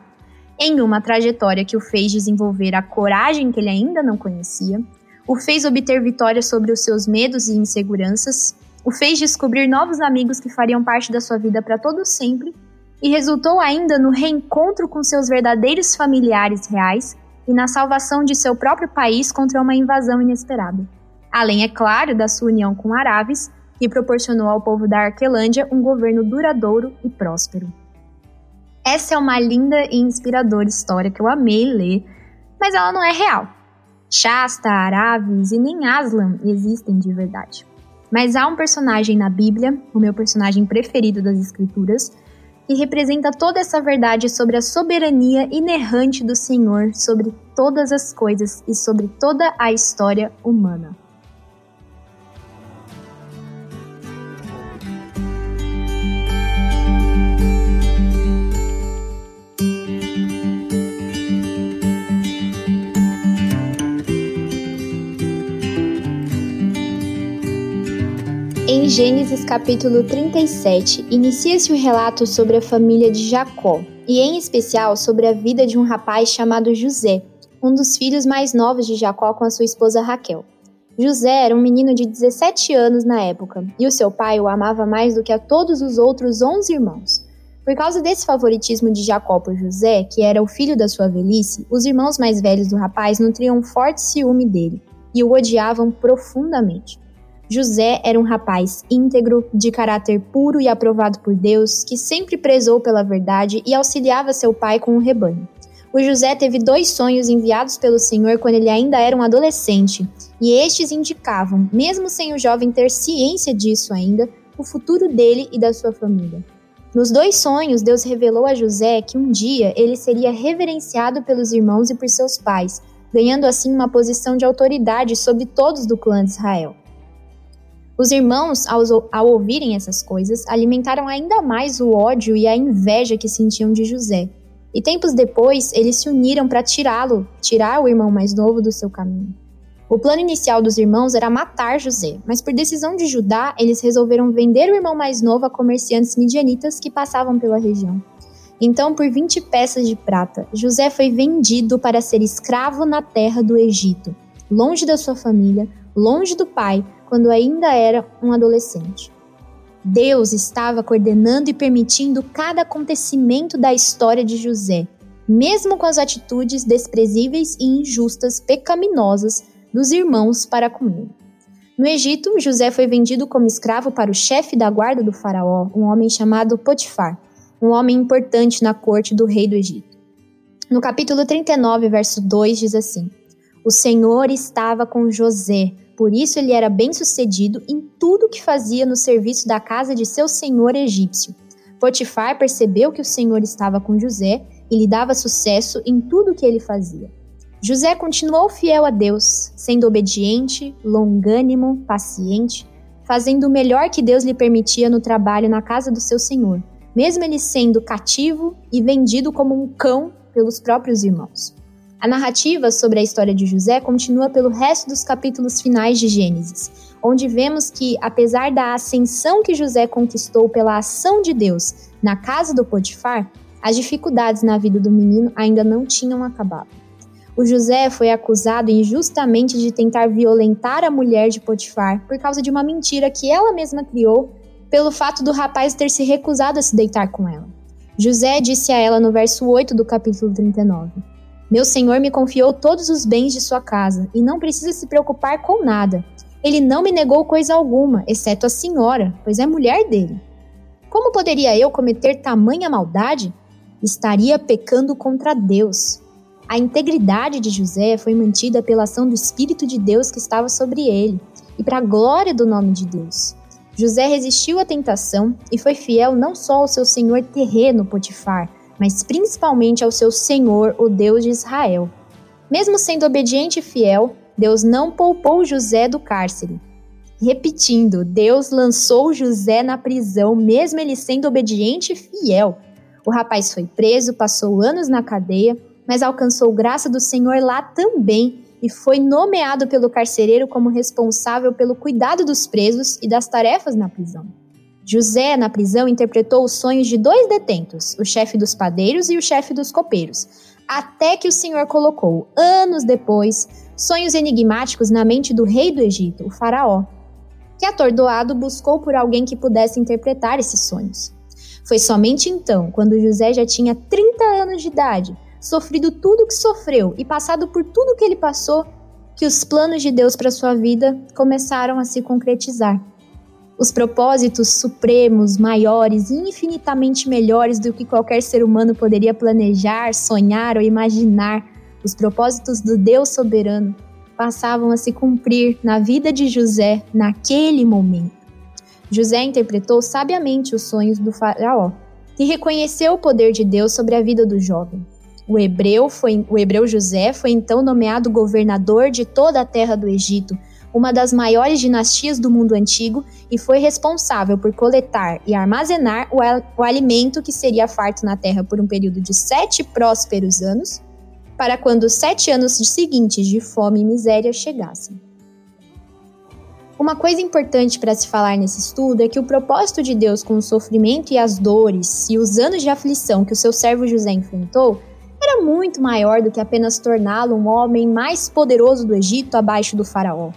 [SPEAKER 1] em uma trajetória que o fez desenvolver a coragem que ele ainda não conhecia, o fez obter vitória sobre os seus medos e inseguranças, o fez descobrir novos amigos que fariam parte da sua vida para todo sempre e resultou ainda no reencontro com seus verdadeiros familiares reais e na salvação de seu próprio país contra uma invasão inesperada. Além, é claro, da sua união com Araves, que proporcionou ao povo da Arquelândia um governo duradouro e próspero. Essa é uma linda e inspiradora história que eu amei ler, mas ela não é real. Shasta, Aravis e nem Aslan existem de verdade. Mas há um personagem na Bíblia, o meu personagem preferido das Escrituras, que representa toda essa verdade sobre a soberania inerrante do Senhor sobre todas as coisas e sobre toda a história humana. Em Gênesis capítulo 37, inicia-se o relato sobre a família de Jacó, e em especial sobre a vida de um rapaz chamado José, um dos filhos mais novos de Jacó com a sua esposa Raquel. José era um menino de 17 anos na época, e o seu pai o amava mais do que a todos os outros 11 irmãos. Por causa desse favoritismo de Jacó por José, que era o filho da sua velhice, os irmãos mais velhos do rapaz nutriam um forte ciúme dele e o odiavam profundamente. José era um rapaz íntegro, de caráter puro e aprovado por Deus, que sempre prezou pela verdade e auxiliava seu pai com o rebanho. O José teve dois sonhos enviados pelo Senhor quando ele ainda era um adolescente, e estes indicavam, mesmo sem o jovem ter ciência disso ainda, o futuro dele e da sua família. Nos dois sonhos, Deus revelou a José que um dia ele seria reverenciado pelos irmãos e por seus pais, ganhando assim uma posição de autoridade sobre todos do clã de Israel. Os irmãos, ao, ao, ouvirem essas coisas, alimentaram ainda mais o ódio e a inveja que sentiam de José. E tempos depois, eles se uniram para tirá-lo, tirar o irmão mais novo do seu caminho. O plano inicial dos irmãos era matar José, mas por decisão de Judá, eles resolveram vender o irmão mais novo a comerciantes midianitas que passavam pela região. Então, por 20 peças de prata, José foi vendido para ser escravo na terra do Egito, longe da sua família, longe do pai, quando ainda era um adolescente. Deus estava coordenando e permitindo cada acontecimento da história de José, mesmo com as atitudes desprezíveis e injustas, pecaminosas dos irmãos para com ele. No Egito, José foi vendido como escravo para o chefe da guarda do faraó, um homem chamado Potifar, um homem importante na corte do rei do Egito. No capítulo 39, verso 2 diz assim: O Senhor estava com José, por isso ele era bem-sucedido em tudo que fazia no serviço da casa de seu senhor egípcio. Potifar percebeu que o Senhor estava com José e lhe dava sucesso em tudo que ele fazia. José continuou fiel a Deus, sendo obediente, longânimo, paciente, fazendo o melhor que Deus lhe permitia no trabalho na casa do seu senhor, mesmo ele sendo cativo e vendido como um cão pelos próprios irmãos. A narrativa sobre a história de José continua pelo resto dos capítulos finais de Gênesis, onde vemos que, apesar da ascensão que José conquistou pela ação de Deus na casa do Potifar, as dificuldades na vida do menino ainda não tinham acabado. O José foi acusado injustamente de tentar violentar a mulher de Potifar por causa de uma mentira que ela mesma criou pelo fato do rapaz ter se recusado a se deitar com ela. José disse a ela no verso 8 do capítulo 39: meu senhor me confiou todos os bens de sua casa e não precisa se preocupar com nada. Ele não me negou coisa alguma, exceto a senhora, pois é mulher dele. Como poderia eu cometer tamanha maldade? Estaria pecando contra Deus. A integridade de José foi mantida pela ação do Espírito de Deus que estava sobre ele, e para a glória do nome de Deus. José resistiu à tentação e foi fiel não só ao seu senhor terreno Potifar, mas principalmente ao seu Senhor, o Deus de Israel. Mesmo sendo obediente e fiel, Deus não poupou José do cárcere. Repetindo, Deus lançou José na prisão, mesmo ele sendo obediente e fiel. O rapaz foi preso, passou anos na cadeia, mas alcançou graça do Senhor lá também e foi nomeado pelo carcereiro como responsável pelo cuidado dos presos e das tarefas na prisão. José, na prisão, interpretou os sonhos de dois detentos, o chefe dos padeiros e o chefe dos copeiros, até que o Senhor colocou, anos depois, sonhos enigmáticos na mente do rei do Egito, o Faraó, que, atordoado, buscou por alguém que pudesse interpretar esses sonhos. Foi somente então, quando José já tinha 30 anos de idade, sofrido tudo o que sofreu e passado por tudo o que ele passou, que os planos de Deus para sua vida começaram a se concretizar os propósitos supremos, maiores e infinitamente melhores do que qualquer ser humano poderia planejar, sonhar ou imaginar, os propósitos do Deus soberano passavam a se cumprir na vida de José naquele momento. José interpretou sabiamente os sonhos do faraó e reconheceu o poder de Deus sobre a vida do jovem. O hebreu, foi, o hebreu José foi então nomeado governador de toda a terra do Egito, uma das maiores dinastias do mundo antigo, e foi responsável por coletar e armazenar o, o alimento que seria farto na terra por um período de sete prósperos anos, para quando os sete anos seguintes de fome e miséria chegassem. Uma coisa importante para se falar nesse estudo é que o propósito de Deus com o sofrimento e as dores e os anos de aflição que o seu servo José enfrentou era muito maior do que apenas torná-lo um homem mais poderoso do Egito abaixo do faraó.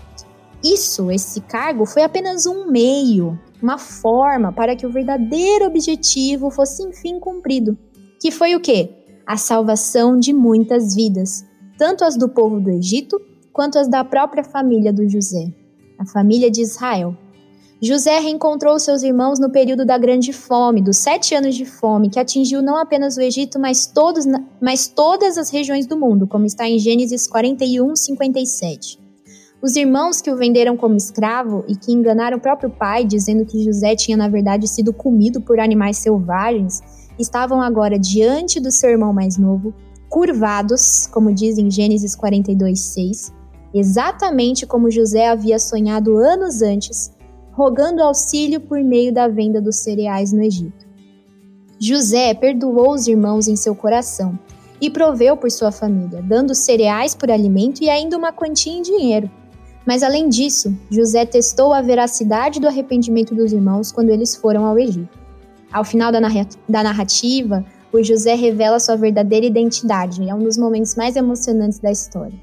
[SPEAKER 1] Isso, esse cargo, foi apenas um meio, uma forma para que o verdadeiro objetivo fosse enfim cumprido, que foi o quê? A salvação de muitas vidas, tanto as do povo do Egito quanto as da própria família do José a família de Israel. José reencontrou seus irmãos no período da grande fome, dos sete anos de fome, que atingiu não apenas o Egito, mas, todos, mas todas as regiões do mundo, como está em Gênesis 41, 57. Os irmãos que o venderam como escravo e que enganaram o próprio pai, dizendo que José tinha na verdade sido comido por animais selvagens, estavam agora diante do seu irmão mais novo, curvados, como diz em Gênesis 42, 6, exatamente como José havia sonhado anos antes, rogando auxílio por meio da venda dos cereais no Egito. José perdoou os irmãos em seu coração e proveu por sua família, dando cereais por alimento e ainda uma quantia em dinheiro. Mas além disso, José testou a veracidade do arrependimento dos irmãos quando eles foram ao Egito. Ao final da narrativa, o José revela sua verdadeira identidade, é um dos momentos mais emocionantes da história.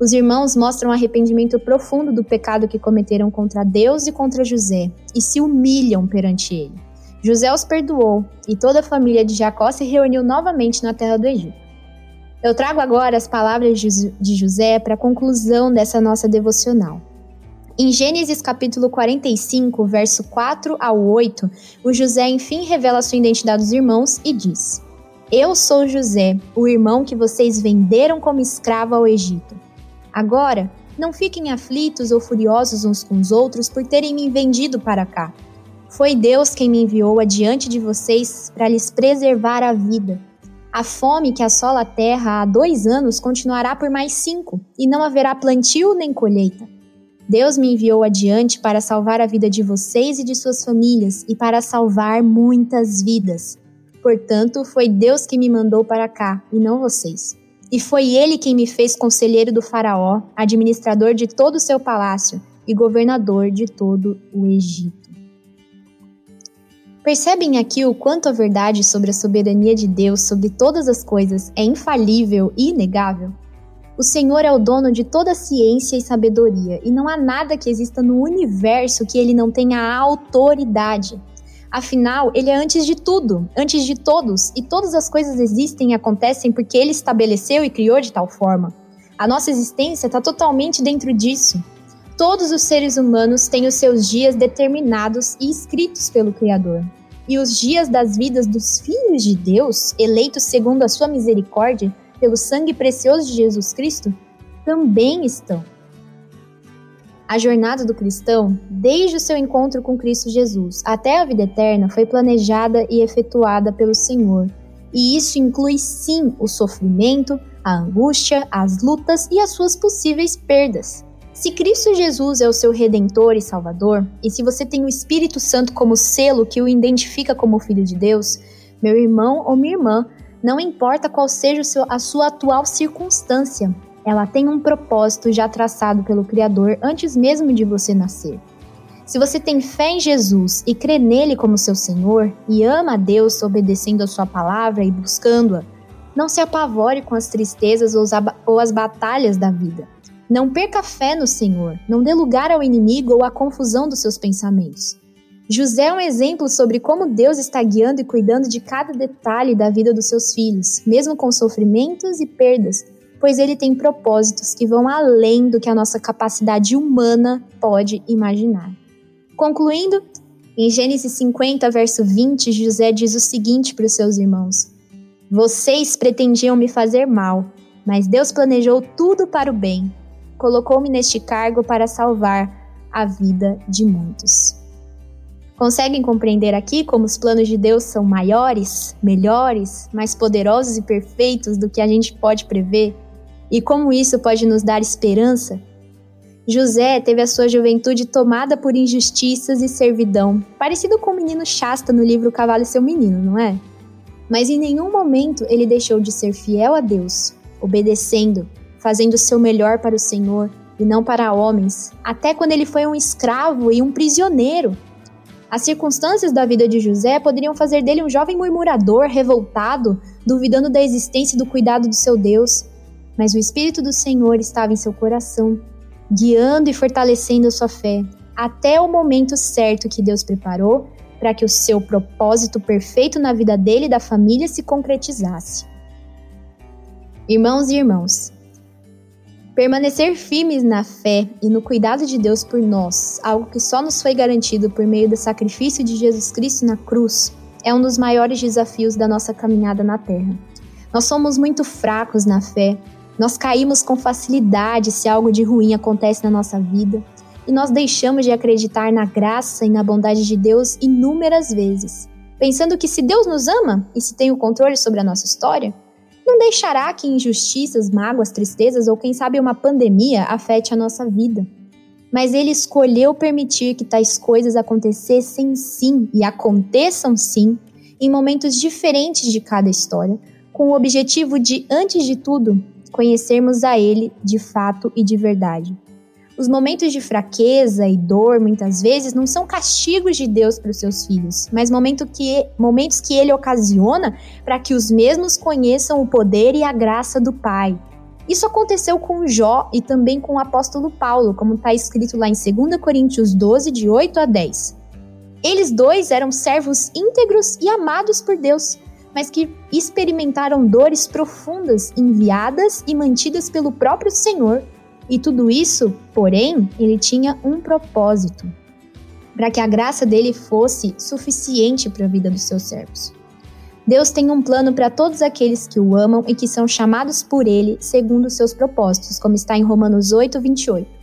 [SPEAKER 1] Os irmãos mostram arrependimento profundo do pecado que cometeram contra Deus e contra José e se humilham perante ele. José os perdoou e toda a família de Jacó se reuniu novamente na terra do Egito. Eu trago agora as palavras de José para a conclusão dessa nossa devocional. Em Gênesis capítulo 45, verso 4 ao 8, o José enfim revela sua identidade aos irmãos e diz: Eu sou José, o irmão que vocês venderam como escravo ao Egito. Agora, não fiquem aflitos ou furiosos uns com os outros por terem me vendido para cá. Foi Deus quem me enviou adiante de vocês para lhes preservar a vida. A fome que assola a terra há dois anos continuará por mais cinco, e não haverá plantio nem colheita. Deus me enviou adiante para salvar a vida de vocês e de suas famílias e para salvar muitas vidas. Portanto, foi Deus que me mandou para cá e não vocês. E foi ele quem me fez conselheiro do Faraó, administrador de todo o seu palácio e governador de todo o Egito. Percebem aqui o quanto a verdade sobre a soberania de Deus sobre todas as coisas é infalível e inegável? O Senhor é o dono de toda ciência e sabedoria, e não há nada que exista no universo que ele não tenha autoridade. Afinal, ele é antes de tudo, antes de todos, e todas as coisas existem e acontecem porque ele estabeleceu e criou de tal forma. A nossa existência está totalmente dentro disso. Todos os seres humanos têm os seus dias determinados e escritos pelo Criador. E os dias das vidas dos filhos de Deus, eleitos segundo a sua misericórdia, pelo sangue precioso de Jesus Cristo, também estão. A jornada do cristão, desde o seu encontro com Cristo Jesus até a vida eterna, foi planejada e efetuada pelo Senhor. E isso inclui sim o sofrimento, a angústia, as lutas e as suas possíveis perdas. Se Cristo Jesus é o seu redentor e salvador, e se você tem o Espírito Santo como selo que o identifica como filho de Deus, meu irmão ou minha irmã, não importa qual seja a sua atual circunstância, ela tem um propósito já traçado pelo Criador antes mesmo de você nascer. Se você tem fé em Jesus e crê nele como seu Senhor e ama a Deus obedecendo a sua palavra e buscando-a, não se apavore com as tristezas ou as batalhas da vida. Não perca fé no Senhor, não dê lugar ao inimigo ou à confusão dos seus pensamentos. José é um exemplo sobre como Deus está guiando e cuidando de cada detalhe da vida dos seus filhos, mesmo com sofrimentos e perdas, pois ele tem propósitos que vão além do que a nossa capacidade humana pode imaginar. Concluindo, em Gênesis 50, verso 20, José diz o seguinte para os seus irmãos: Vocês pretendiam me fazer mal, mas Deus planejou tudo para o bem. Colocou-me neste cargo para salvar a vida de muitos. Conseguem compreender aqui como os planos de Deus são maiores, melhores, mais poderosos e perfeitos do que a gente pode prever? E como isso pode nos dar esperança? José teve a sua juventude tomada por injustiças e servidão, parecido com o menino Shasta no livro Cavalo e seu Menino, não é? Mas em nenhum momento ele deixou de ser fiel a Deus, obedecendo, fazendo o seu melhor para o Senhor e não para homens, até quando ele foi um escravo e um prisioneiro. As circunstâncias da vida de José poderiam fazer dele um jovem murmurador, revoltado, duvidando da existência e do cuidado do seu Deus. Mas o Espírito do Senhor estava em seu coração, guiando e fortalecendo a sua fé, até o momento certo que Deus preparou para que o seu propósito perfeito na vida dele e da família se concretizasse. Irmãos e irmãos, permanecer firmes na fé e no cuidado de Deus por nós, algo que só nos foi garantido por meio do sacrifício de Jesus Cristo na cruz, é um dos maiores desafios da nossa caminhada na Terra. Nós somos muito fracos na fé, nós caímos com facilidade se algo de ruim acontece na nossa vida, e nós deixamos de acreditar na graça e na bondade de Deus inúmeras vezes, pensando que se Deus nos ama e se tem o controle sobre a nossa história, não deixará que injustiças, mágoas, tristezas ou quem sabe uma pandemia afete a nossa vida. Mas ele escolheu permitir que tais coisas acontecessem sim e aconteçam sim em momentos diferentes de cada história, com o objetivo de, antes de tudo, conhecermos a ele de fato e de verdade. Os momentos de fraqueza e dor, muitas vezes, não são castigos de Deus para os seus filhos, mas momento que, momentos que ele ocasiona para que os mesmos conheçam o poder e a graça do Pai. Isso aconteceu com Jó e também com o apóstolo Paulo, como está escrito lá em 2 Coríntios 12, de 8 a 10. Eles dois eram servos íntegros e amados por Deus, mas que experimentaram dores profundas enviadas e mantidas pelo próprio Senhor e tudo isso, porém, ele tinha um propósito: para que a graça dele fosse suficiente para a vida dos seus servos. Deus tem um plano para todos aqueles que o amam e que são chamados por ele segundo os seus propósitos, como está em Romanos 8, 28.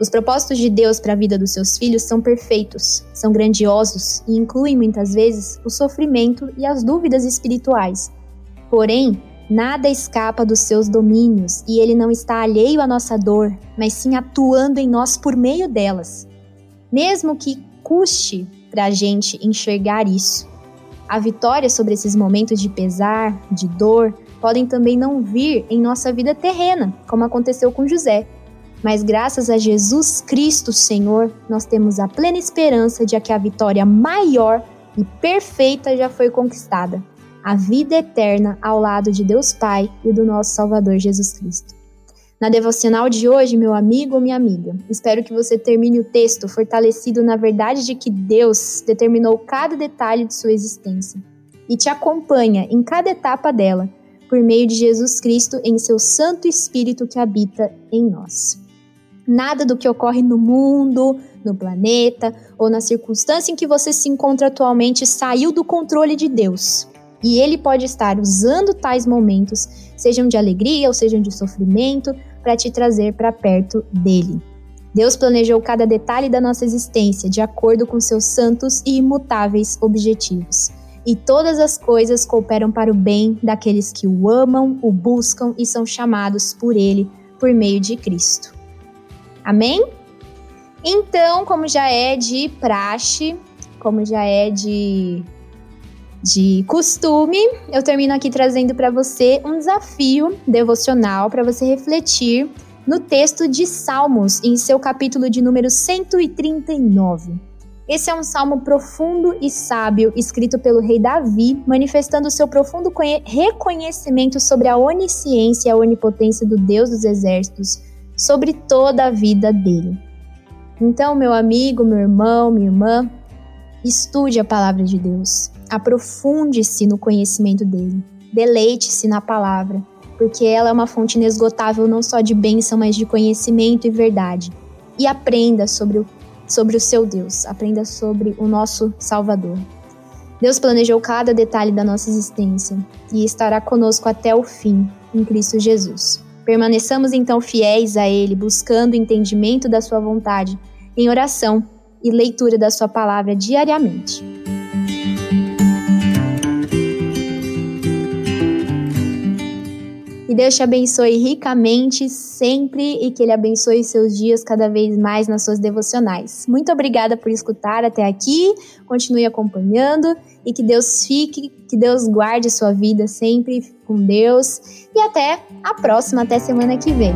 [SPEAKER 1] Os propósitos de Deus para a vida dos seus filhos são perfeitos, são grandiosos e incluem muitas vezes o sofrimento e as dúvidas espirituais. Porém, Nada escapa dos seus domínios e ele não está alheio à nossa dor, mas sim atuando em nós por meio delas. Mesmo que custe para a gente enxergar isso. A vitória sobre esses momentos de pesar, de dor, podem também não vir em nossa vida terrena, como aconteceu com José. Mas graças a Jesus Cristo, Senhor, nós temos a plena esperança de que a vitória maior e perfeita já foi conquistada a vida eterna ao lado de Deus Pai e do nosso Salvador Jesus Cristo. Na devocional de hoje, meu amigo ou minha amiga, espero que você termine o texto fortalecido na verdade de que Deus determinou cada detalhe de sua existência e te acompanha em cada etapa dela, por meio de Jesus Cristo em seu Santo Espírito que habita em nós. Nada do que ocorre no mundo, no planeta ou na circunstância em que você se encontra atualmente saiu do controle de Deus. E ele pode estar usando tais momentos, sejam de alegria ou sejam de sofrimento, para te trazer para perto dele. Deus planejou cada detalhe da nossa existência de acordo com seus santos e imutáveis objetivos. E todas as coisas cooperam para o bem daqueles que o amam, o buscam e são chamados por ele por meio de Cristo. Amém? Então, como já é de praxe, como já é de de costume, eu termino aqui trazendo para você um desafio devocional para você refletir no texto de Salmos, em seu capítulo de número 139. Esse é um salmo profundo e sábio, escrito pelo rei Davi, manifestando seu profundo reconhecimento sobre a onisciência e a onipotência do Deus dos exércitos sobre toda a vida dele. Então, meu amigo, meu irmão, minha irmã, estude a palavra de Deus. Aprofunde-se no conhecimento dele. Deleite-se na palavra, porque ela é uma fonte inesgotável não só de bênção, mas de conhecimento e verdade. E aprenda sobre o, sobre o seu Deus, aprenda sobre o nosso Salvador. Deus planejou cada detalhe da nossa existência e estará conosco até o fim, em Cristo Jesus. Permaneçamos então fiéis a Ele, buscando o entendimento da Sua vontade, em oração e leitura da Sua palavra diariamente. Que Deus te abençoe ricamente sempre e que Ele abençoe seus dias cada vez mais nas suas devocionais. Muito obrigada por escutar até aqui, continue acompanhando e que Deus fique, que Deus guarde sua vida sempre com Deus. E até a próxima, até semana que vem.